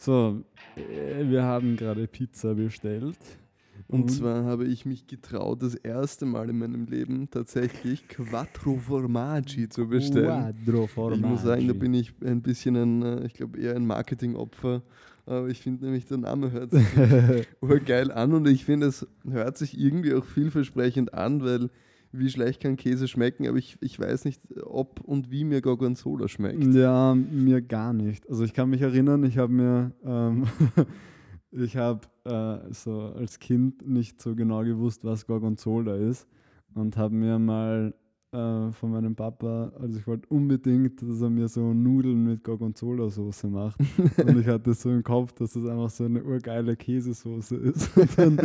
So, äh, wir haben gerade Pizza bestellt. Und, und zwar habe ich mich getraut, das erste Mal in meinem Leben tatsächlich Quattro Formaggi zu bestellen. Quattro Formaggi. Ich muss sagen, da bin ich ein bisschen ein, äh, ich glaube eher ein Marketingopfer. Aber ich finde nämlich, der Name hört sich geil an und ich finde, es hört sich irgendwie auch vielversprechend an, weil wie schlecht kann Käse schmecken, aber ich, ich weiß nicht, ob und wie mir Gorgonzola schmeckt. Ja, mir gar nicht. Also ich kann mich erinnern, ich habe mir, ähm, ich habe äh, so als Kind nicht so genau gewusst, was Gorgonzola ist und habe mir mal äh, von meinem Papa, also ich wollte unbedingt, dass er mir so Nudeln mit Gorgonzola-Soße macht. und ich hatte so im Kopf, dass das einfach so eine urgeile Käsesoße ist. Und dann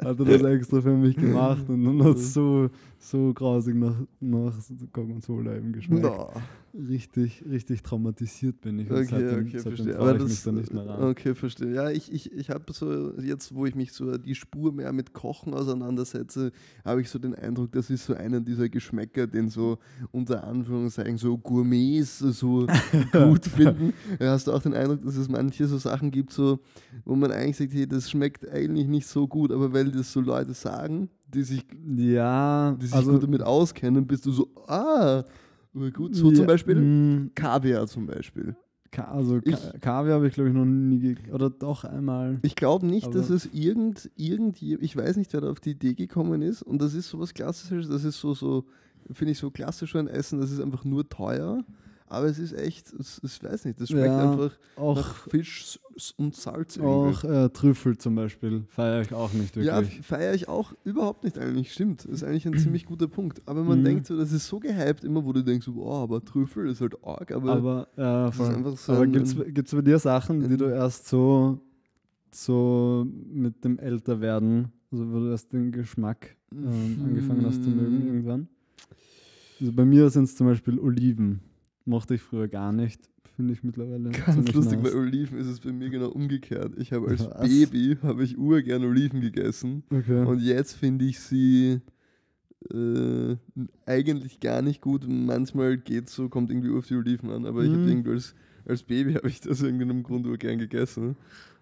hat er das extra für mich gemacht und dann hat es so, so grausig nach, nach Gorgonzola eben geschmeckt. No richtig, richtig traumatisiert bin ich. Okay, seitdem, okay, verstehe. Aber das. Okay, verstehe. Ja, ich, ich, ich habe so, jetzt wo ich mich so die Spur mehr mit Kochen auseinandersetze, habe ich so den Eindruck, das ist so einer dieser Geschmäcker, den so unter Anführungszeichen so Gourmets so gut finden. Hast du auch den Eindruck, dass es manche so Sachen gibt, so, wo man eigentlich sagt, hey, das schmeckt eigentlich nicht so gut, aber weil das so Leute sagen, die sich, ja, die sich also, gut damit auskennen, bist du so, ah, Gut, so ja, zum Beispiel mh, Kaviar zum Beispiel. Ka also ich, Kaviar habe ich glaube ich noch nie oder doch einmal. Ich glaube nicht, dass es irgend, irgend ich weiß nicht, wer da auf die Idee gekommen ist und das ist sowas Klassisches, das ist so, so finde ich so klassisch ein Essen, das ist einfach nur teuer aber es ist echt, ich weiß nicht, das schmeckt ja, einfach auch nach Fisch und Salz. Auch äh, Trüffel zum Beispiel feiere ich auch nicht wirklich. Ja, feiere ich auch überhaupt nicht eigentlich, stimmt. Das ist eigentlich ein ziemlich guter Punkt. Aber man mhm. denkt so, das ist so gehypt immer, wo du denkst, oh, aber Trüffel ist halt arg. Aber, aber, ja, so aber gibt es bei dir Sachen, die du erst so, so mit dem Älterwerden, also wo du erst den Geschmack äh, angefangen hast zu mögen mhm. irgendwann? Also bei mir sind es zum Beispiel Oliven. Mochte ich früher gar nicht. Finde ich mittlerweile. Ganz lustig, nice. bei Oliven ist es bei mir genau umgekehrt. Ich habe als Was? Baby habe ich urgern Oliven gegessen. Okay. Und jetzt finde ich sie äh, eigentlich gar nicht gut. Manchmal geht es so, kommt irgendwie auf die Oliven an. Aber mhm. ich habe irgendwie als, als Baby habe ich das irgendeinem Grund urgern gegessen.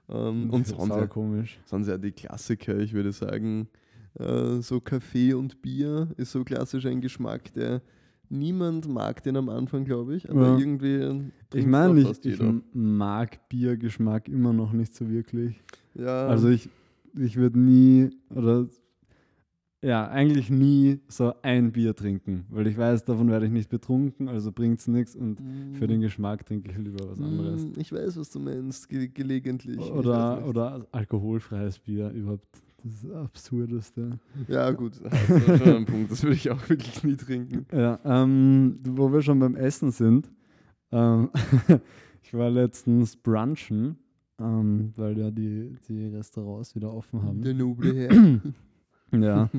Ähm, und sonst ja, komisch. sonst ja die Klassiker, ich würde sagen, äh, so Kaffee und Bier ist so klassisch ein Geschmack, der niemand mag den am Anfang, glaube ich, aber ja. irgendwie. Ich meine, ich, ich mag Biergeschmack immer noch nicht so wirklich. Ja. Also ich, ich würde nie oder ja, eigentlich nie so ein Bier trinken, weil ich weiß, davon werde ich nicht betrunken, also bringt es nichts und mm. für den Geschmack trinke ich lieber was anderes. Mm, ich weiß, was du meinst, ge gelegentlich. Oder, oder alkoholfreies Bier überhaupt das Absurdeste. Ja, gut, das ist schon ein Punkt. Das würde ich auch wirklich nie trinken. Ja, ähm, wo wir schon beim Essen sind. Ähm, ich war letztens brunchen, ähm, weil ja die, die Restaurants wieder offen haben. Der noble Herr. ja.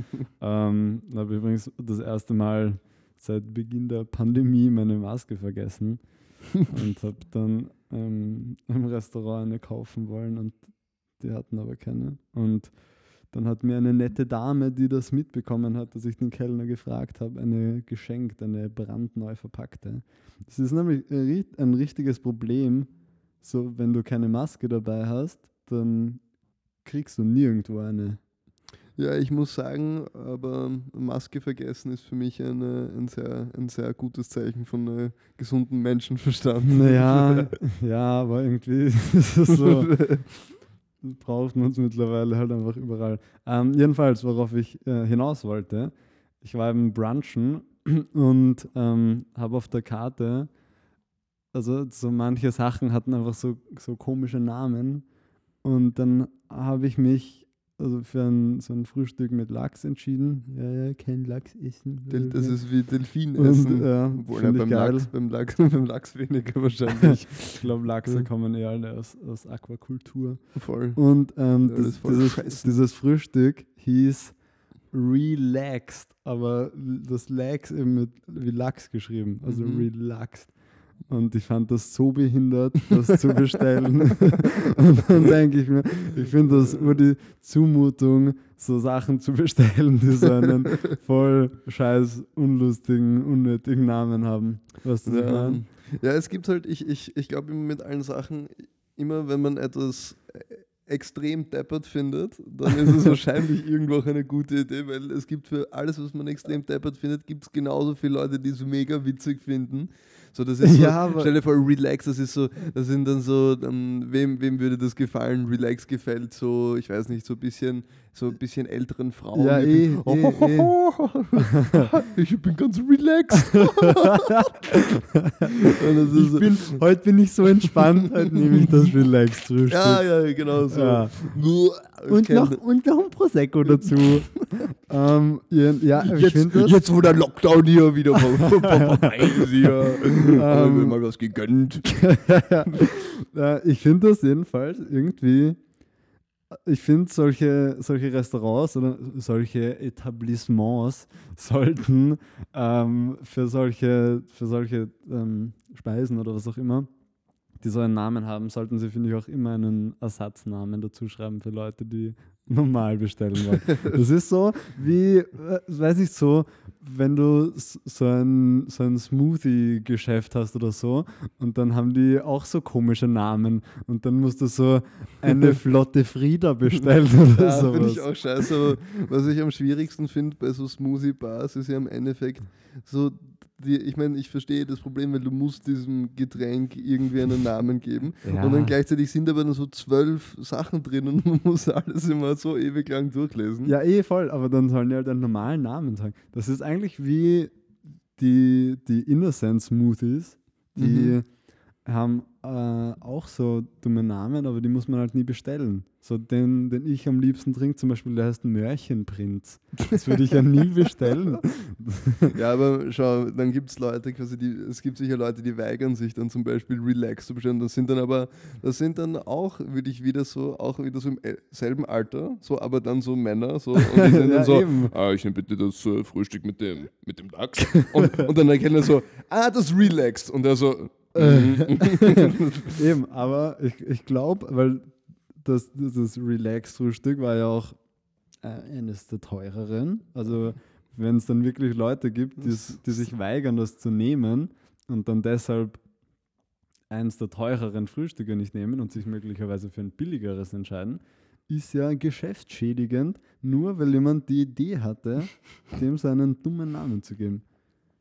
ähm, habe übrigens das erste Mal seit Beginn der Pandemie meine Maske vergessen und habe dann ähm, im Restaurant eine kaufen wollen und die hatten aber keine. Und dann hat mir eine nette Dame, die das mitbekommen hat, dass ich den Kellner gefragt habe, eine geschenkt, eine brandneu verpackte. Das ist nämlich ein richtiges Problem. So, wenn du keine Maske dabei hast, dann kriegst du nirgendwo eine. Ja, ich muss sagen, aber Maske vergessen ist für mich eine, ein, sehr, ein sehr gutes Zeichen von äh, gesundem Menschenverstand. Naja, ja, aber irgendwie ist es so. braucht man es mittlerweile halt einfach überall. Ähm, jedenfalls, worauf ich äh, hinaus wollte, ich war im Brunchen und ähm, habe auf der Karte, also so manche Sachen hatten einfach so, so komische Namen und dann habe ich mich also für ein, so ein Frühstück mit Lachs entschieden. Ja, ja, kein Lachs essen. Del das ist wie Delfin essen. Und, ja, Obwohl ja, beim, Lachs, beim, Lachs, beim Lachs weniger wahrscheinlich. ich glaube, Lachse ja. kommen eher alle aus, aus Aquakultur. Voll. Und ähm, das, dieses, dieses Frühstück hieß Relaxed, aber das Lax eben mit wie Lachs geschrieben, also mhm. relaxed. Und ich fand das so behindert, das zu bestellen. und dann denke ich mir, ich finde das nur die Zumutung, so Sachen zu bestellen, die so einen voll scheiß, unlustigen, unnötigen Namen haben. Was ja. ja, es gibt halt, ich, ich, ich glaube mit allen Sachen, immer wenn man etwas äh, extrem deppert findet, dann ist es wahrscheinlich irgendwo auch eine gute Idee, weil es gibt für alles, was man extrem deppert findet, gibt es genauso viele Leute, die es mega witzig finden. So, das ist so, ja, stell dir vor, Relax, das ist so, das sind dann so, um, wem, wem würde das gefallen? Relax gefällt so, ich weiß nicht, so ein bisschen, so ein bisschen älteren Frauen. Ja, eh, finden, oh, eh, oh, oh, ich bin ganz relaxed. ich so, bin, heute bin ich so entspannt, heute nehme ich das relaxed Frühstück. Ja, ja, genau so. Ja. Und, noch, und noch ein Prosecco dazu. ähm, ja, ja jetzt, jetzt, wo der Lockdown hier wieder vorbei ist, hier, ähm, mal was gegönnt. ich finde das jedenfalls irgendwie ich finde, solche, solche Restaurants oder solche Etablissements sollten ähm, für solche, für solche ähm, Speisen oder was auch immer, die so einen Namen haben, sollten sie, finde ich, auch immer einen Ersatznamen dazu schreiben für Leute, die normal bestellen wollen. Das ist so wie, äh, weiß ich so, wenn du so ein, so ein Smoothie-Geschäft hast oder so und dann haben die auch so komische Namen und dann musst du so eine flotte Frieda bestellen oder ja, finde ich auch scheiße. Was ich am schwierigsten finde bei so Smoothie-Bars ist ja im Endeffekt so die, ich meine, ich verstehe das Problem, weil du musst diesem Getränk irgendwie einen Namen geben. Ja. Und dann gleichzeitig sind aber dann so zwölf Sachen drin und man muss alles immer so ewig lang durchlesen. Ja, eh voll, aber dann sollen die halt einen normalen Namen sagen. Das ist eigentlich wie die, die Innocent Smoothies, die mhm haben äh, auch so dumme Namen, aber die muss man halt nie bestellen. So den, den ich am liebsten trinke, zum Beispiel, der heißt Märchenprinz. Das würde ich ja nie bestellen. ja, aber schau, dann gibt es Leute, quasi die, es gibt sicher Leute, die weigern sich dann zum Beispiel Relax zu bestellen. Das sind dann aber, das sind dann auch, würde ich wieder so, auch wieder so im selben Alter, so, aber dann so Männer, so, und die sind ja, dann so, ah, ich nehme bitte das uh, Frühstück mit dem, mit dem Dachs. Und, und dann erkennen er so, ah, das Relaxed. Und er so, Mhm. Eben, aber ich, ich glaube, weil das, dieses Relax-Frühstück war ja auch äh, eines der teureren. Also wenn es dann wirklich Leute gibt, die, die sich weigern, das zu nehmen und dann deshalb eins der teureren Frühstücke nicht nehmen und sich möglicherweise für ein billigeres entscheiden, ist ja geschäftsschädigend, nur weil jemand die Idee hatte, dem seinen dummen Namen zu geben.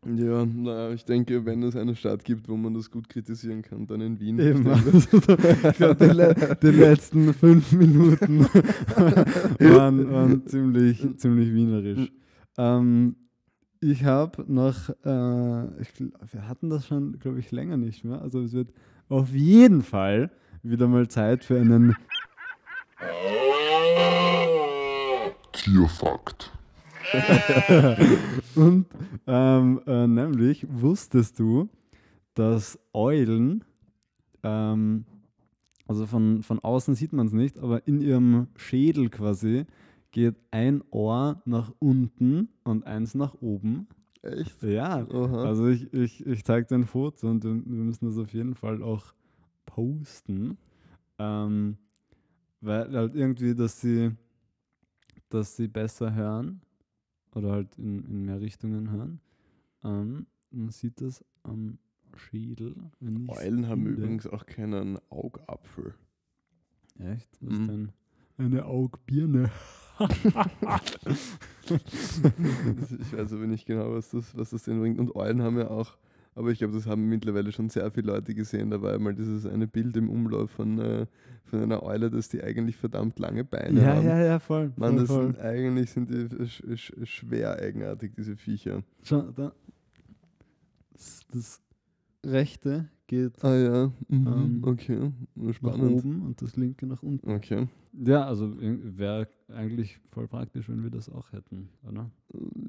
Ja, na, ich denke, wenn es eine Stadt gibt, wo man das gut kritisieren kann, dann in Wien. Eben, also, ich glaube, die, le die, letzten fünf Minuten waren, waren ziemlich, ziemlich wienerisch. Ähm, ich habe nach, äh, ich, wir hatten das schon, glaube ich, länger nicht mehr. Also es wird auf jeden Fall wieder mal Zeit für einen Tierfakt. und ähm, äh, nämlich wusstest du, dass Eulen, ähm, also von, von außen sieht man es nicht, aber in ihrem Schädel quasi geht ein Ohr nach unten und eins nach oben. Echt? Ja. Aha. Also ich, ich, ich zeige dir ein Foto und wir müssen das auf jeden Fall auch posten. Ähm, weil halt irgendwie, dass sie, dass sie besser hören oder halt in, in mehr Richtungen hören. Ähm, man sieht das am Schädel. Eulen haben übrigens auch keinen Augapfel. Echt? Was mhm. denn? Eine Augbirne. ich weiß aber nicht genau, was das, was das denn bringt. Und Eulen haben ja auch aber ich glaube, das haben mittlerweile schon sehr viele Leute gesehen. Da war einmal dieses eine Bild im Umlauf von, äh, von einer Eule, dass die eigentlich verdammt lange Beine ja, haben. Ja, ja, voll. Mann, das voll. Sind, eigentlich sind die sch sch schwer eigenartig, diese Viecher. Schau, da. Das, das rechte geht ah, ja. Mhm. ähm, okay. Spannend. nach oben und das linke nach unten. Okay. Ja, also wäre eigentlich voll praktisch, wenn wir das auch hätten, oder?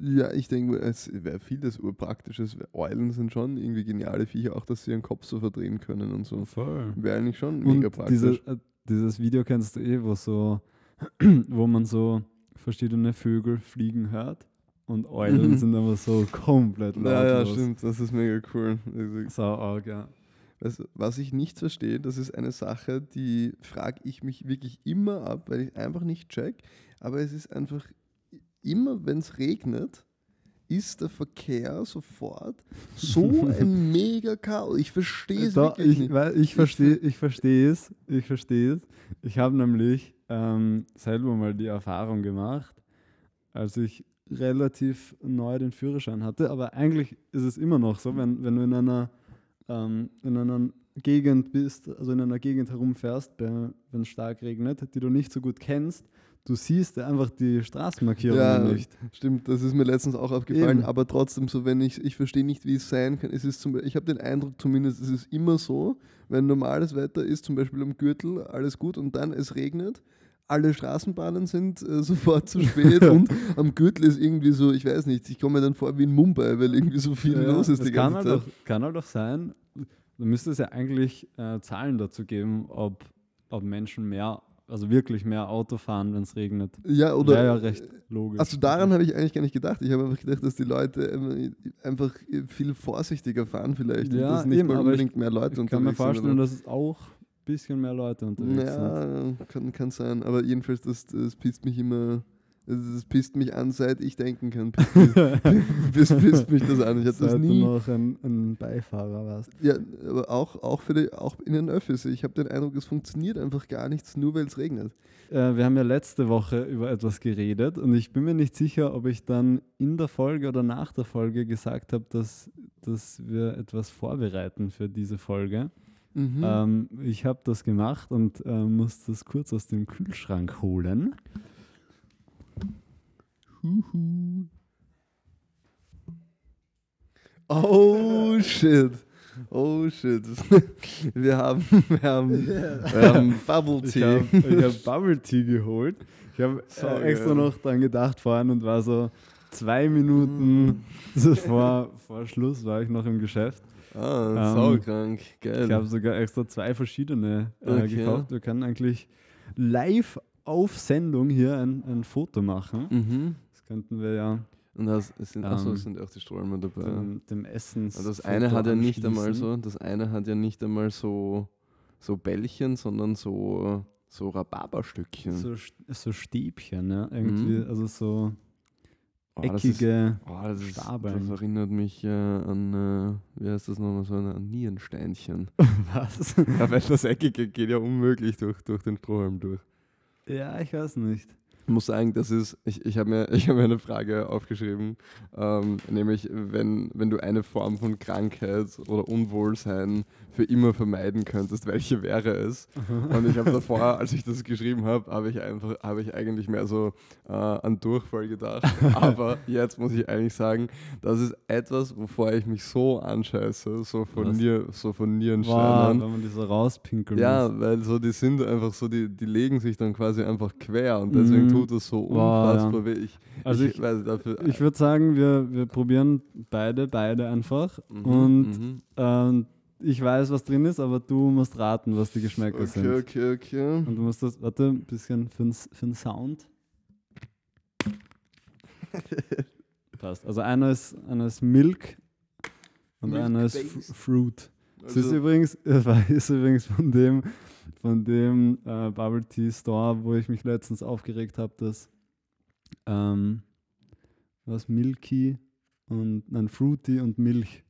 Ja, ich denke, es wäre vieles urpraktisches. Eulen sind schon irgendwie geniale Viecher, auch dass sie ihren Kopf so verdrehen können und so. Voll. Wäre eigentlich schon mega und praktisch. Diese, äh, dieses Video kennst du eh, wo so, wo man so verschiedene Vögel fliegen hört. Und Eulen sind aber so komplett lautlos. Ja, ja, stimmt. Das ist mega cool. So arg, ja. Also, was ich nicht verstehe, das ist eine Sache, die frage ich mich wirklich immer ab, weil ich einfach nicht check. Aber es ist einfach immer, wenn es regnet, ist der Verkehr sofort so ein mega Chaos. Ich verstehe es wirklich ich, nicht. Weil ich verstehe ich versteh es. Ich verstehe es. Ich habe nämlich ähm, selber mal die Erfahrung gemacht, als ich relativ neu den Führerschein hatte. Aber eigentlich ist es immer noch so, wenn, wenn du in einer, ähm, in einer Gegend bist, also in einer Gegend herumfährst, wenn es stark regnet, die du nicht so gut kennst, du siehst einfach die Straßenmarkierungen ja, nicht. Stimmt, das ist mir letztens auch aufgefallen, Eben. aber trotzdem so, wenn ich, ich verstehe nicht, wie es sein kann. Es ist zum, ich habe den Eindruck zumindest, es ist immer so, wenn normales Wetter ist, zum Beispiel am Gürtel, alles gut und dann es regnet, alle Straßenbahnen sind äh, sofort zu spät und am Gürtel ist irgendwie so, ich weiß nicht, ich komme mir dann vor wie in Mumbai, weil irgendwie so viel ja, los ist die ganze kann halt Zeit. Auch, kann halt auch sein, da müsste es ja eigentlich äh, Zahlen dazu geben, ob, ob Menschen mehr also wirklich mehr Auto fahren, wenn es regnet. Ja, oder. Wäre ja recht logisch. Also daran habe ich eigentlich gar nicht gedacht. Ich habe einfach gedacht, dass die Leute einfach viel vorsichtiger fahren vielleicht ja, und dass nicht eben, unbedingt mehr Leute unterwegs sind. Ich kann mir vorstellen, dass es auch bisschen mehr Leute unterwegs ja, sind. Kann, kann sein. Aber jedenfalls, das, das pisst mich immer das pisst mich an, seit ich denken kann. Pisst, pisst mich das an. Ich hatte das nie. du noch ein, ein, Beifahrer warst. Ja, aber auch, auch, für die, auch in den Öffis. Ich habe den Eindruck, es funktioniert einfach gar nichts, nur weil es regnet. Äh, wir haben ja letzte Woche über etwas geredet und ich bin mir nicht sicher, ob ich dann in der Folge oder nach der Folge gesagt habe, dass, dass wir etwas vorbereiten für diese Folge. Mhm. Ähm, ich habe das gemacht und äh, muss das kurz aus dem Kühlschrank holen. Huhu. Oh shit. Oh shit. Wir haben, wir haben, wir haben Bubble Tea. Ich habe hab Bubble Tea geholt. Ich habe äh, extra noch dran gedacht vorhin und war so zwei Minuten mm. vor, vor Schluss war ich noch im Geschäft. Ah, ähm, saukrank. Geil. Ich habe sogar extra zwei verschiedene äh, okay. gekauft. Wir können eigentlich live auf Sendung hier ein, ein Foto machen. Mhm könnten wir ja. Und das sind, ähm, achso, sind auch die Sträume dabei. Dem, dem Essen. Das eine hat ja nicht einmal so, das eine hat ja nicht einmal so, so Bällchen, sondern so, so Rhabarberstückchen. So, so Stäbchen, ja. Irgendwie, mhm. also so oh, eckige das ist, oh, das Stabeln. das erinnert mich äh, an, äh, wie heißt das nochmal, so ein Nierensteinchen. Was? Weil das Eckige geht ja unmöglich durch, durch den Strohhalm durch. Ja, ich weiß nicht. Ich muss sagen, das ist, ich, ich habe mir, hab mir eine Frage aufgeschrieben, ähm, nämlich wenn, wenn du eine Form von Krankheit oder Unwohlsein für immer vermeiden könntest, welche wäre es? Und ich habe davor, als ich das geschrieben habe, habe ich einfach, habe ich eigentlich mehr so äh, an Durchfall gedacht. Aber jetzt muss ich eigentlich sagen, das ist etwas, wovor ich mich so anscheiße, so von, Nier, so von Nierensteinern. Wow, wenn man die so rauspinkeln Ja, muss. weil so die sind einfach so, die, die legen sich dann quasi einfach quer und deswegen mm. Tut das so unfassbar wow, ja. Ich, also ich, ich, ich würde sagen, wir, wir probieren beide, beide einfach mhm, und mhm. Ähm, ich weiß, was drin ist, aber du musst raten, was die Geschmäcker okay, sind. Okay, okay, Und du musst das, warte, ein bisschen für den Sound. Passt. Also einer ist, einer ist Milk und Milk einer ist Fruit. Das ist also übrigens, das ist übrigens von dem, von dem äh, Bubble Tea Store, wo ich mich letztens aufgeregt habe, dass ähm, was Milky und nein, Fruity und Milch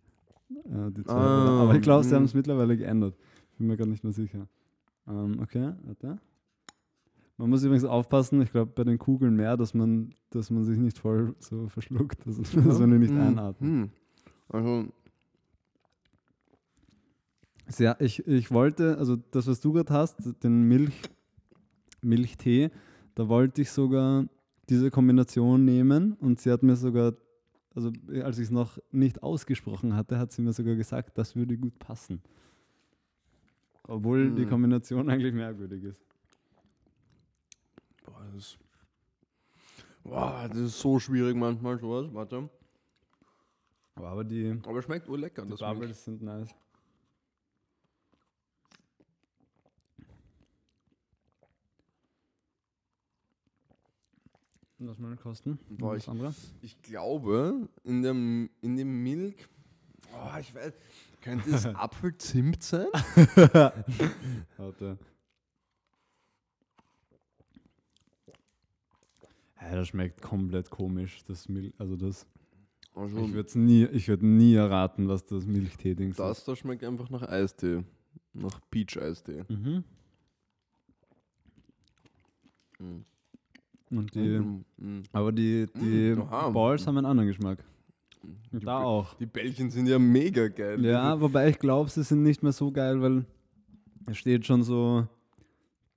äh, die zwei ah, Aber ich glaube, sie haben es mittlerweile geändert. Ich bin mir gar nicht mehr sicher. Ähm, okay, warte. Man muss übrigens aufpassen, ich glaube bei den Kugeln mehr, dass man, dass man sich nicht voll so verschluckt, dass, dass man die nicht hm. einatmet. Hm. Also Sehr, ich, ich wollte, also das, was du gerade hast, den Milch, Milchtee, da wollte ich sogar diese Kombination nehmen und sie hat mir sogar also als ich es noch nicht ausgesprochen hatte, hat sie mir sogar gesagt, das würde gut passen. Obwohl hm. die Kombination eigentlich merkwürdig ist. Boah, das ist, boah, das ist so schwierig manchmal sowas. Warte. Aber die. Aber schmeckt wohl lecker. Die Bubbles sind nice. Was mal kosten? Boah, ich, ich, glaube, in dem, in dem Milk, oh, ich weiß, könnte es Apfelzimt sein? Warte. Ja, das schmeckt komplett komisch, das Milch, also das. Also ich würde nie, würd nie erraten, was das Milchtee-Ding ist. Das da schmeckt einfach nach Eistee. Nach Peach-Eistee. Mhm. Mhm. Und die, mhm. mhm. Aber die, die mhm. Balls haben einen anderen Geschmack. Die da auch. Die Bällchen sind ja mega geil. Ja, wobei ich glaube, sie sind nicht mehr so geil, weil es steht schon so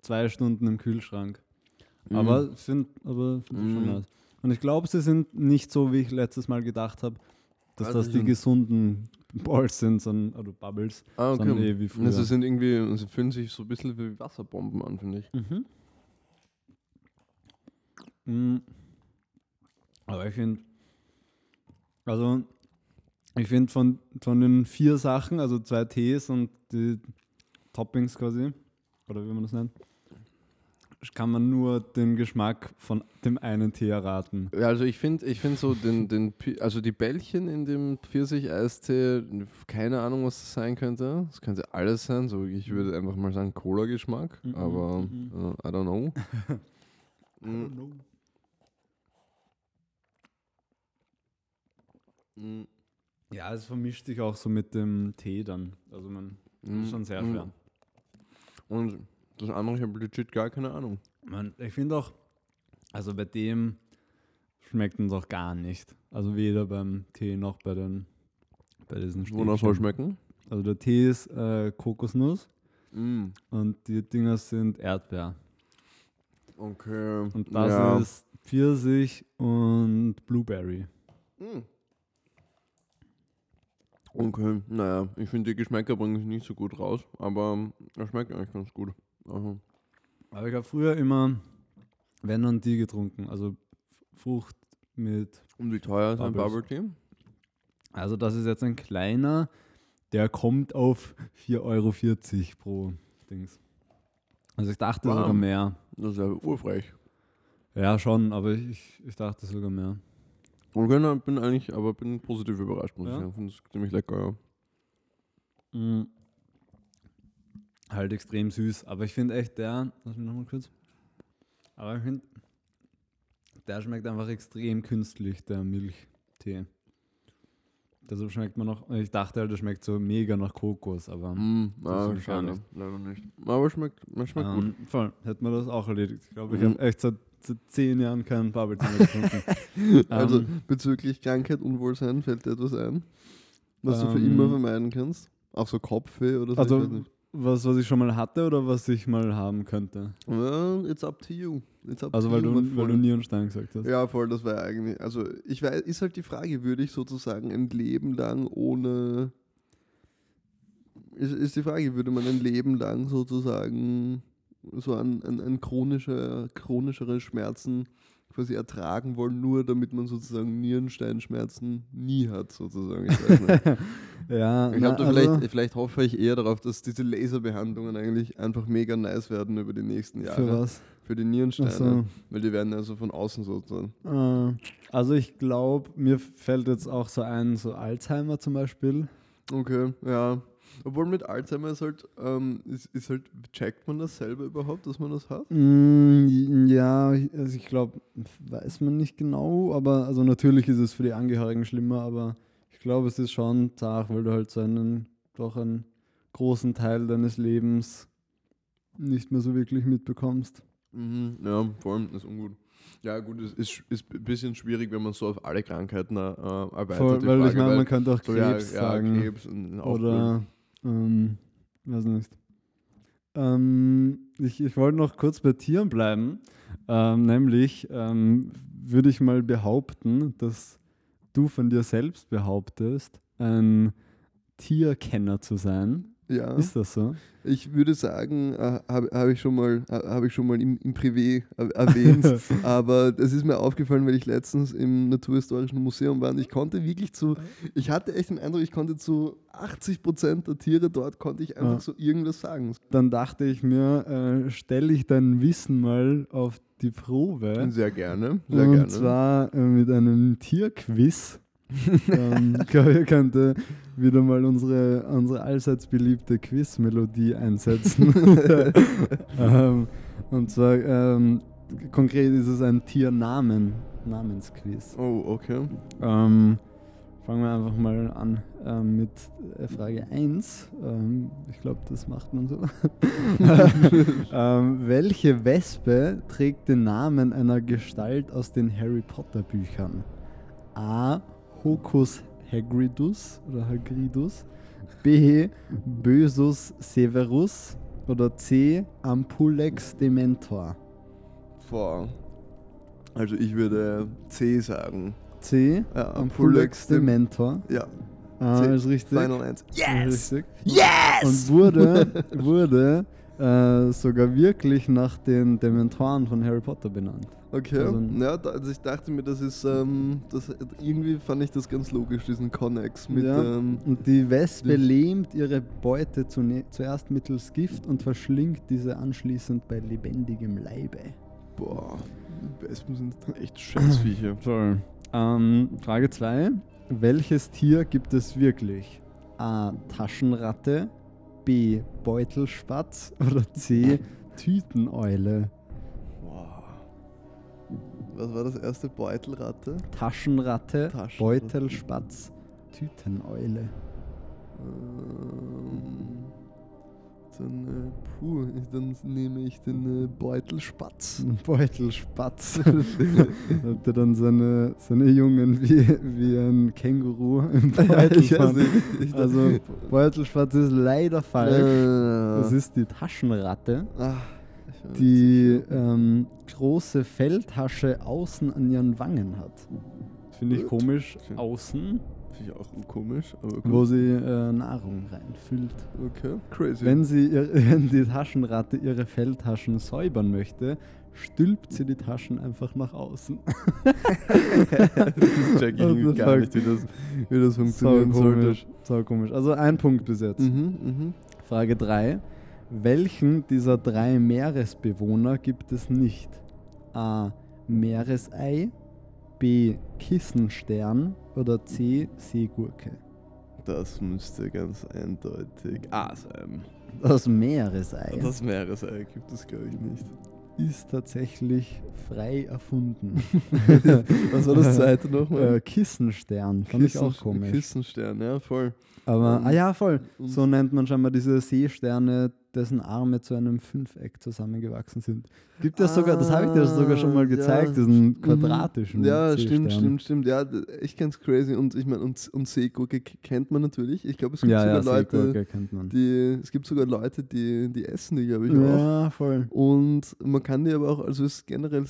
zwei Stunden im Kühlschrank. Mhm. Aber finde aber find mhm. schon nice. Und ich glaube, sie sind nicht so, wie ich letztes Mal gedacht habe, dass also das die gesunden Balls sind, sondern, oder Bubbles, ah, okay. sondern eh wie früher. Also sind irgendwie, sie fühlen sich so ein bisschen wie Wasserbomben an, finde ich. Mhm. Mhm. Aber ich finde, also ich finde von, von den vier Sachen, also zwei Tees und die Toppings quasi, oder wie man das nennt, kann man nur den Geschmack von dem einen Tee erraten. Also ich finde ich find so den, den, also die Bällchen in dem Pfirsich-Eistee, keine Ahnung, was das sein könnte. Das könnte alles sein, so ich würde einfach mal sagen Cola-Geschmack, mm -mm, aber mm uh, I don't know. I don't know. Ja, es vermischt sich auch so mit dem Tee dann. Also man mm. ist schon sehr schwer. Und das andere, ich habe legit gar keine Ahnung. Man, ich finde auch, also bei dem schmeckt uns auch gar nicht. Also weder beim Tee noch bei den bei diesen Wonach soll schmecken? Also der Tee ist äh, Kokosnuss mm. und die Dinger sind Erdbeer. Okay. Und das ja. ist Pfirsich und Blueberry. Mm. Okay, naja, ich finde die Geschmäcker bringen sich nicht so gut raus, aber er schmeckt eigentlich ganz gut. Aha. Aber ich habe früher immer wenn und die getrunken, also Frucht mit. Und wie teuer ist ein Bubble Tea? Also das ist jetzt ein kleiner, der kommt auf 4,40 Euro pro Dings. Also ich dachte wow. sogar mehr. Das ist ja urfrech. Ja, schon, aber ich, ich dachte sogar mehr. Okay, bin eigentlich, aber bin positiv überrascht, muss ja? ich sagen. Finde es ziemlich lecker, ja. Mhm. Halt extrem süß. Aber ich finde echt, der, lass mich nochmal kurz. Aber ich finde, der schmeckt einfach extrem künstlich, der Milchtee. Deshalb schmeckt man noch, ich dachte halt, der schmeckt so mega nach Kokos, aber mm, das ah, schade, leider nicht. Aber schmeckt, man schmeckt um, gut. Voll, hätte man das auch erledigt. Ich glaube, ich mm. habe echt seit zehn Jahren keinen Bubble Tea mehr getrunken. also um, bezüglich Krankheit, Unwohlsein, fällt dir etwas ein, was um, du für immer vermeiden kannst? Auch so Kopfweh oder so? Also, was, was ich schon mal hatte oder was ich mal haben könnte? Well, it's up to you. Up also to weil, you, du, weil du Nierenstein gesagt hast. Ja, voll, das war eigentlich, also ich weiß, ist halt die Frage, würde ich sozusagen ein Leben lang ohne, ist, ist die Frage, würde man ein Leben lang sozusagen so an, an, an chronische, chronischere Schmerzen quasi ertragen wollen, nur damit man sozusagen Nierensteinschmerzen nie hat, sozusagen. Ich ja, ich na, vielleicht, also vielleicht hoffe ich eher darauf, dass diese Laserbehandlungen eigentlich einfach mega nice werden über die nächsten Jahre. Für was? Für die Nierensteine. So. Weil die werden also von außen sozusagen. Äh, also ich glaube, mir fällt jetzt auch so ein, so Alzheimer zum Beispiel. Okay, ja. Obwohl mit Alzheimer ist halt, ähm, ist, ist halt, checkt man das selber überhaupt, dass man das hat? Mm, ja, also ich glaube, weiß man nicht genau, aber also natürlich ist es für die Angehörigen schlimmer, aber ich glaube, es ist schon zart, weil du halt so einen, doch einen großen Teil deines Lebens nicht mehr so wirklich mitbekommst. Mhm, ja, vor allem ist ungut. Ja, gut, es ist, ist ein bisschen schwierig, wenn man so auf alle Krankheiten äh, erweitert. Voll, weil Frage, ich meine, man könnte auch Krebs so, ja, sagen. Ja, Krebs oder ähm, weiß nicht. Ähm, ich ich wollte noch kurz bei Tieren bleiben. Ähm, nämlich ähm, würde ich mal behaupten, dass du von dir selbst behauptest, ein Tierkenner zu sein. Ja. Ist das so? Ich würde sagen, äh, habe hab ich schon mal, äh, hab ich schon mal im, im Privé erwähnt, aber das ist mir aufgefallen, weil ich letztens im Naturhistorischen Museum war und ich konnte wirklich zu, ich hatte echt den Eindruck, ich konnte zu 80 Prozent der Tiere dort, konnte ich einfach ja. so irgendwas sagen. Dann dachte ich mir, äh, stelle ich dein Wissen mal auf die Probe. Sehr gerne, sehr und gerne. zwar äh, mit einem Tierquiz ähm, ich glaube, ihr könnte wieder mal unsere, unsere allseits beliebte Quiz-Melodie einsetzen. ähm, und zwar ähm, konkret ist es ein Tiernamen, Namensquiz. Oh, okay. Ähm, fangen wir einfach mal an ähm, mit äh, Frage 1. Ähm, ich glaube, das macht man so. ähm, welche Wespe trägt den Namen einer Gestalt aus den Harry Potter Büchern? A. Hocus Hagridus oder Hagridus. B. Bösus Severus. Oder C. Ampulex Dementor. Boah. Also ich würde C sagen. C. Ja, Ampulex Dementor. Ja. Ah, C. ist richtig. Final Answer. Yes! Richtig. Yes! Und wurde, wurde äh, sogar wirklich nach den Dementoren von Harry Potter benannt. Okay, also, ja, da, also ich dachte mir, das ist, ähm, das, irgendwie fand ich das ganz logisch, diesen Connex mit. Ja, ähm, und die Wespe die lähmt ihre Beute zuerst mittels Gift und verschlingt diese anschließend bei lebendigem Leibe. Boah, Wespen sind echt Scheißviecher. Toll. Ähm, Frage 2. Welches Tier gibt es wirklich? A. Taschenratte, B. Beutelspatz oder C. Tüteneule? Wow. Was war das erste? Beutelratte? Taschenratte, Taschenratte. Beutelspatz, Tüteneule. Ähm. Dann, äh, puh, dann nehme ich den äh, Beutelspatz. Beutelspatz. Hat er dann seine, seine Jungen wie, wie ein Känguru im Beutel Also Beutelspatz ist leider falsch. Äh. Das ist die Taschenratte. Ach, die ähm, große Feldtasche außen an ihren Wangen hat. Finde ich komisch. Außen. Finde ich auch komisch. Wo sie äh, Nahrung reinfüllt. Okay, crazy. Wenn, sie ihr, wenn die Taschenratte ihre Felltaschen säubern möchte, stülpt sie die Taschen einfach nach außen. das check ich also gar nicht, wie das, wie das funktionieren so komisch, so komisch. Also ein Punkt bis jetzt. Mhm, mh. Frage 3. Welchen dieser drei Meeresbewohner gibt es nicht? A. Meeresei, B. Kissenstern oder C. Seegurke? Das müsste ganz eindeutig A sein. Das Meeresei. Das Meeresei gibt es, glaube ich, nicht. Ist tatsächlich frei erfunden. Was war das zweite nochmal? Äh, Kissenstern. Fand Kissen, ich auch komisch. Kissenstern, ja, voll. Aber, um, ah ja, voll. So nennt man scheinbar diese Seesterne, dessen Arme zu einem Fünfeck zusammengewachsen sind. Gibt es ah, sogar, das habe ich dir sogar schon mal gezeigt, ja. diesen mhm. quadratischen. Ja, stimmt, stimmt, stimmt. Ja, echt ganz crazy. Und ich meine, und, und Seegurke kennt man natürlich. Ich glaube, es gibt ja, sogar ja, Leute, die, es gibt sogar Leute, die, die essen die, glaube ich, auch. Ja, voll. Und man kann die aber auch, also es ist generell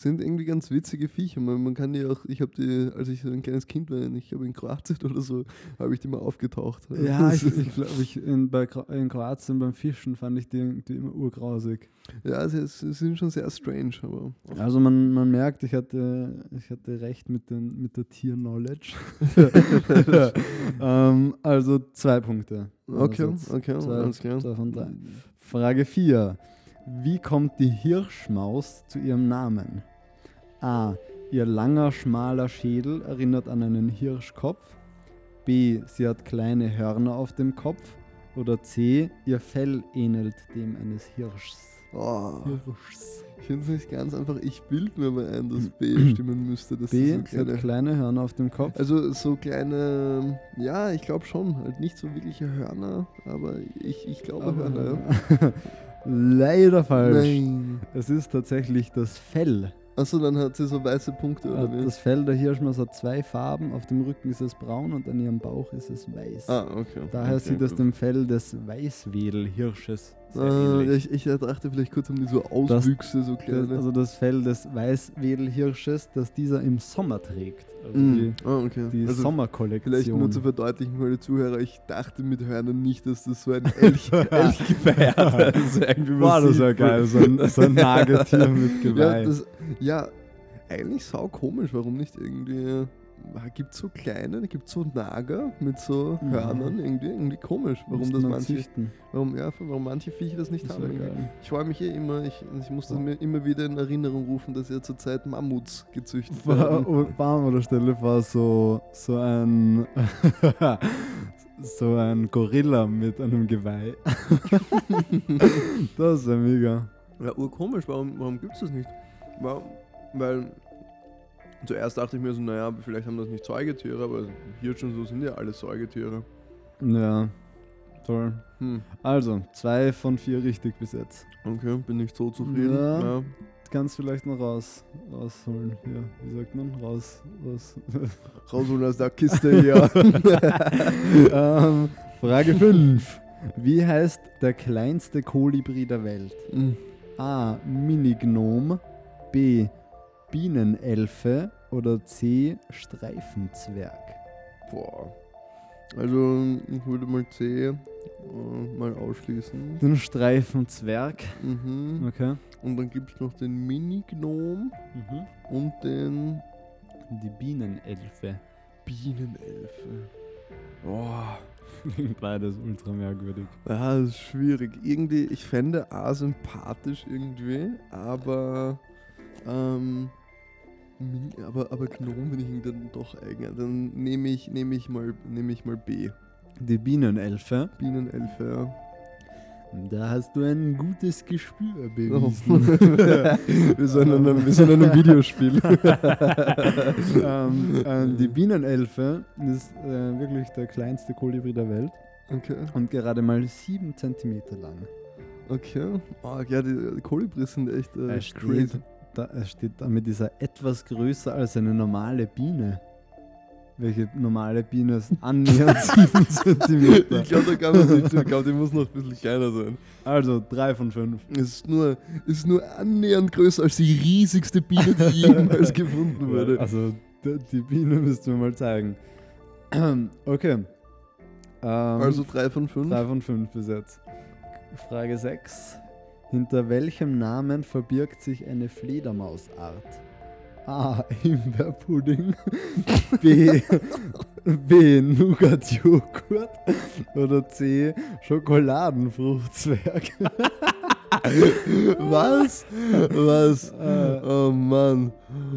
sind irgendwie ganz witzige Viecher. Man, man kann die auch, ich habe die, als ich ein kleines Kind war, ich glaube in Kroatien oder so, habe ich die mal aufgetaucht. Ja, ich, ich glaube, ich in, in Kroatien beim Fischen fand ich die, die immer urgrausig. Ja, sie, sie, sind schon sehr strange. Aber also man, man merkt, ich hatte, ich hatte recht mit, den, mit der Tier-Knowledge. ähm, also zwei Punkte. Okay, also okay, zwei, alles klar. Zwei von drei. Frage 4. Wie kommt die Hirschmaus zu ihrem Namen? A. Ihr langer, schmaler Schädel erinnert an einen Hirschkopf. B. Sie hat kleine Hörner auf dem Kopf. Oder C. Ihr Fell ähnelt dem eines Hirschs. Oh. Hirschs. Ich finde es nicht ganz einfach. Ich bild mir mal ein, dass B stimmen müsste. Dass B, so kleine, kleine Hörner auf dem Kopf. Also so kleine, ja, ich glaube schon. Halt nicht so wirkliche Hörner, aber ich, ich glaube aber Hörner. Ja. Leider falsch. Nein. Es ist tatsächlich das Fell. Achso, dann hat sie so weiße Punkte, oder wie? Das Fell der Hirschmaus hat zwei Farben. Auf dem Rücken ist es braun und an ihrem Bauch ist es weiß. Ah, okay. Daher okay, sieht es dem Fell des Weißwedelhirsches Ah, ich, ich dachte vielleicht kurz um die so Auswüchse, das, so kleine. Das, also das Fell des Weißwedelhirsches, das dieser im Sommer trägt. Also mm. die, oh, okay. die also Sommerkollektion. Vielleicht nur zu verdeutlichen für die Zuhörer, ich dachte mit Hörnern nicht, dass das so ein Elch, Elchgeweih hat. Ist War das ja geil, so ein, so ein Nagetier mit Geweih. Ja, das, ja, eigentlich sau komisch, warum nicht irgendwie gibt es so kleine, gibt es so Nager mit so mhm. Hörnern, irgendwie, irgendwie komisch, warum das manche, warum, ja, warum manche Viecher das nicht das haben. Ich freue mich eh immer, ich, ich muss das mir immer wieder in Erinnerung rufen, dass ja zurzeit Mammuts gezüchtet werden. Warm oder Stelle vor so, so ein so ein Gorilla mit einem Geweih. das ist ja mega. Ja, urkomisch, warum, warum gibt es das nicht? Warum, weil Zuerst dachte ich mir so, naja, vielleicht haben das nicht Säugetiere, aber hier schon so sind ja alle Säugetiere. Ja, toll. Hm. Also, zwei von vier richtig bis jetzt. Okay, bin ich so zufrieden. Ja. ja. Kannst vielleicht noch raus, rausholen. Ja, wie sagt man? Raus, raus. Rausholen aus der Kiste, ja. ähm, Frage 5. Wie heißt der kleinste Kolibri der Welt? Mhm. A. Minignom. B. Bienenelfe. Oder C. Streifenzwerg. Boah. Also, ich würde mal C äh, mal ausschließen. Den Streifenzwerg. Mhm. Okay. Und dann gibt es noch den Mini-Gnom mhm. und den. Die Bienenelfe. Bienenelfe. Boah. Beides ultra merkwürdig. Ja, das ist schwierig. Irgendwie, ich fände A sympathisch irgendwie, aber. Ähm, aber, aber Gnome bin ich dann doch eigen. Dann nehme ich, nehm ich, mal, nehm ich mal B. Die Bienenelfe. Bienenelfe, ja. Da hast du ein gutes Gespür bewiesen. Oh. wir, sind in einem, wir sind in einem Videospiel. ähm, äh, die Bienenelfe ist äh, wirklich der kleinste Kolibri der Welt. Okay. Und gerade mal 7 cm lang. Okay. Oh, ja, die Kolibris sind echt äh, er steht, da, steht damit ist er etwas größer als eine normale Biene welche normale Biene ist annähernd 7 cm. Ich glaube, da kann man nicht. Ich glaube, die muss noch ein bisschen kleiner sein. Also 3 von 5. Es ist nur, ist nur annähernd größer als die riesigste Biene, die jemals gefunden wurde. Also die Biene müsst du mir mal zeigen. Okay. Ähm, also 3 von 5? 3 von 5 bis jetzt. Frage 6. Hinter welchem Namen verbirgt sich eine Fledermausart? A. Himbeerpudding. B. B. Nougat-Joghurt. Oder C. Schokoladenfruchtzwerg. Was? Was? Äh, oh Mann.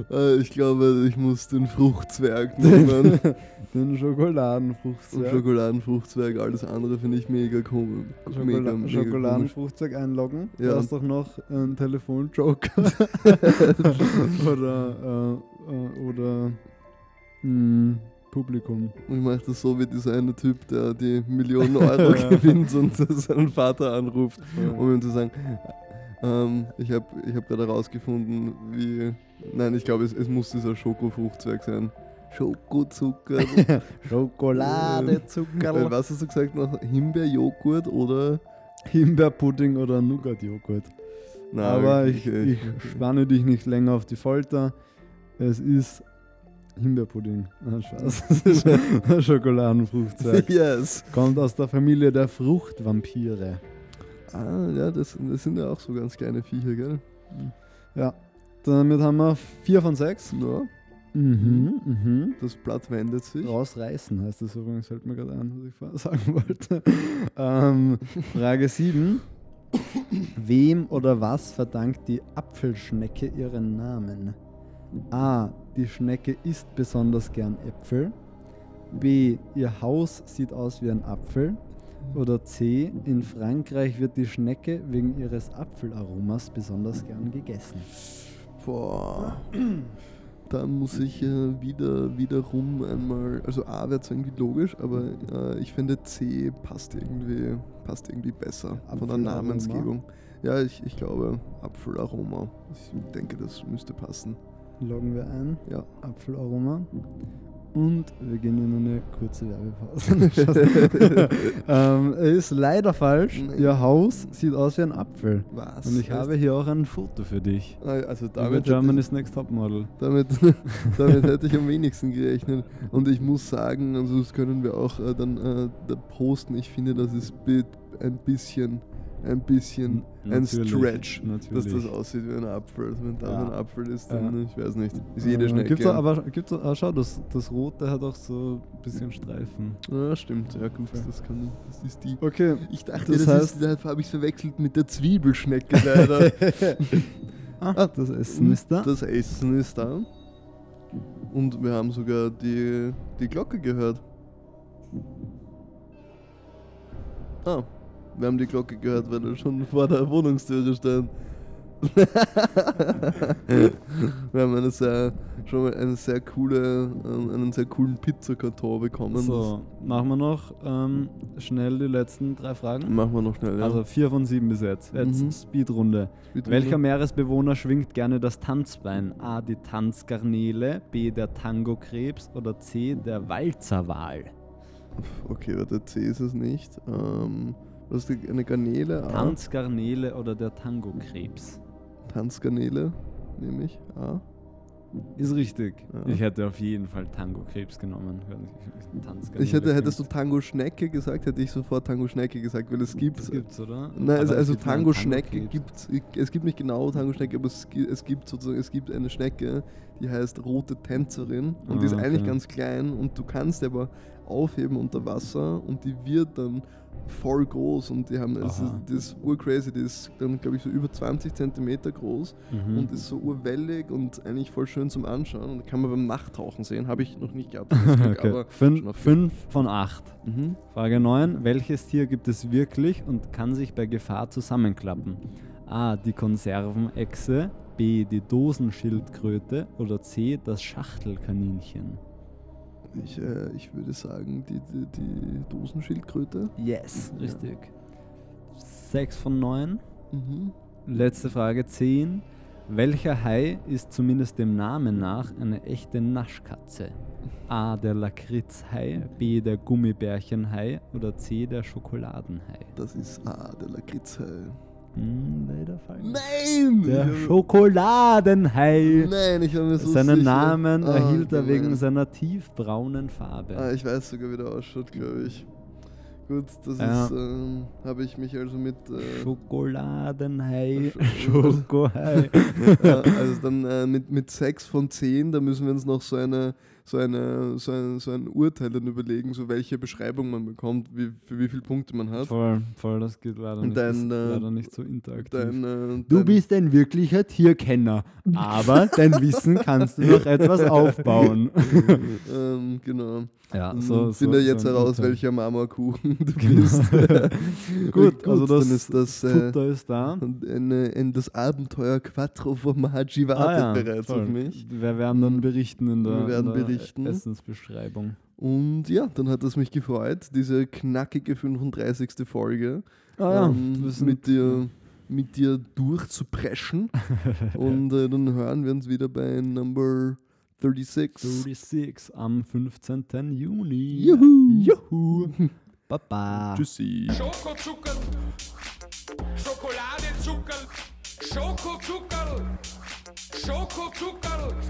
Äh, ich glaube, ich muss den Fruchtzwerg nehmen. den Schokoladenfruchtzwerg. Schokoladenfruchtzwerg, alles andere finde ich mega komisch. Schokola mega, Schokoladenfruchtzwerg einloggen. Ja. Du hast doch noch einen Telefonjoker. oder äh, äh, oder mh, Publikum. Ich mache das so wie dieser eine Typ, der die Millionen Euro gewinnt und seinen Vater anruft, um ihm zu sagen, ähm, ich habe ich hab gerade herausgefunden, wie. Nein, ich glaube, es, es muss dieser Schokofruchtzwerg sein. Schokozucker. Schokoladezucker. Äh, was hast du gesagt noch? Himbeerjoghurt oder? Himbeerpudding oder Nougatjoghurt. Aber ich, ich spanne dich nicht länger auf die Folter. Es ist Himbeerpudding. Ah, Spaß. Schokoladenfruchtzeug. Yes. Kommt aus der Familie der Fruchtvampire. Ah, ja, das, das sind ja auch so ganz kleine Viecher, gell? Ja. Damit haben wir 4 von 6. Ja. Mhm, mhm. Das Blatt wendet sich. Rausreißen heißt das übrigens, fällt mir gerade ein, was ich sagen wollte. ähm, Frage 7. Wem oder was verdankt die Apfelschnecke ihren Namen? A. Die Schnecke isst besonders gern Äpfel. B. Ihr Haus sieht aus wie ein Apfel. Oder C. In Frankreich wird die Schnecke wegen ihres Apfelaromas besonders gern gegessen. Boah. Da muss ich äh, wieder wiederum einmal, also A wäre zwar irgendwie logisch, aber äh, ich finde C passt irgendwie, passt irgendwie besser von der Namensgebung. Ja, ich, ich glaube Apfelaroma. Ich denke, das müsste passen loggen wir ein. Ja. Apfelaroma. Und wir gehen in eine kurze Werbepause. ähm, ist leider falsch. Nein. Ihr Haus sieht aus wie ein Apfel. Was? Und ich habe hier auch ein Foto für dich. Ah, also damit Germany's Next Topmodel. Damit, damit hätte ich am wenigsten gerechnet. Und ich muss sagen, also das können wir auch äh, dann äh, posten. Ich finde, das ist ein bisschen ein bisschen natürlich, ein Stretch, natürlich. dass das aussieht wie ein Apfel. Also wenn da ja. ein Apfel ist, dann, ja. ich weiß nicht, ist jede Schnecke. Gibt's auch, aber gibt's auch, ah, schau, das, das Rote hat auch so ein bisschen Streifen. Ja, stimmt. Ja, gut, das, kann, das ist die. Okay. Ich dachte, das, das heißt, ist, habe ich verwechselt mit der Zwiebelschnecke leider. ah, ah, das Essen ist da. Das Essen ist da. Und wir haben sogar die, die Glocke gehört. Ah, wir haben die Glocke gehört, weil er schon vor der Wohnungstüre stand. Wir haben eine sehr, schon mal eine sehr coole, äh, einen sehr coolen Pizzakarton bekommen. So, machen wir noch ähm, schnell die letzten drei Fragen. Machen wir noch schnell, ja. Also vier von sieben bis jetzt. Jetzt mhm. Speedrunde. Speedrunde. Welcher Meeresbewohner schwingt gerne das Tanzbein? A. Die Tanzgarnele, B. der Tangokrebs oder C. der Walzerwal? Okay, der C ist es nicht. Ähm, was ist eine Garnele? Tanzgarnele oder der Tangokrebs? Tanzgarnele, nehme ich. A. Ist richtig. Ja. Ich hätte auf jeden Fall Tango-Krebs genommen. Ich hätte, hättest du Tango-Schnecke gesagt, hätte ich sofort Tango-Schnecke gesagt, weil es gibt. Das gibt's, oder? Nein, also, also Tango-Schnecke gibt es gibt nicht genau Tango-Schnecke, aber es, es gibt sozusagen, es gibt eine Schnecke, die heißt rote Tänzerin und ah, die ist okay. eigentlich ganz klein und du kannst aber aufheben unter Wasser und die wird dann voll groß und die haben also das urcrazy, die ist dann glaube ich so über 20 cm groß mhm. und ist so urwellig und eigentlich voll schön zum Anschauen und kann man beim Nachttauchen sehen, habe ich noch nicht gehabt. okay. fünf, fünf, von acht. Mhm. Frage 9. Welches Tier gibt es wirklich und kann sich bei Gefahr zusammenklappen? A. Die Konservenechse, B. Die Dosenschildkröte oder C. Das Schachtelkaninchen? Ich, äh, ich würde sagen, die, die, die Dosenschildkröte. Yes, ja. richtig. Sechs von neun. Mhm. Letzte Frage, zehn. Welcher Hai ist zumindest dem Namen nach eine echte Naschkatze? A. Der Lakritzhai, B. Der Gummibärchenhai oder C. Der Schokoladenhai? Das ist A. Der Lakritzhai. Hm. Nein! Der Schokoladenhai. Nein, ich habe mir so Seinen sicher. Namen ah, erhielt er wegen seiner tiefbraunen Farbe. Ah, ich weiß sogar, wie der ausschaut, glaube ich. Gut, das ja. ist, ähm, habe ich mich also mit äh, Schokoladenhai, Schokohai. ja, also dann äh, mit, mit 6 von 10, da müssen wir uns noch so eine so, eine, so, ein, so ein Urteil dann überlegen, so welche Beschreibung man bekommt, wie, für wie viele Punkte man hat. Voll, voll, das geht leider, nicht, dein, äh, leider nicht so interaktiv. Dein, äh, du bist ein wirklicher Tierkenner, aber dein Wissen kannst du noch etwas aufbauen. ähm, genau. Ja, so, so finde jetzt so heraus, welcher Marmorkuchen du genau. bist. Gut, also das, ist das äh, Futter ist da. Und in, in das Abenteuer Quattro Formaggi wartet ah, ja, bereits voll. auf mich. Wir werden dann berichten in der, Wir werden in der berichten. Essensbeschreibung. Und ja, dann hat es mich gefreut, diese knackige 35. Folge ah, ja, ähm, mit dir mit dir durchzupreschen. und äh, dann hören wir uns wieder bei Number 36. 36 am 15. Juni. Juhu. Juhu. Baba. Tschüssi. Schokozucker. Schokoladezucker. Schokozucker. Schokozucker.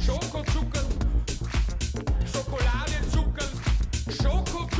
Schokoladezucker. Schokozucker. Schokoladezucker. Schokozucker.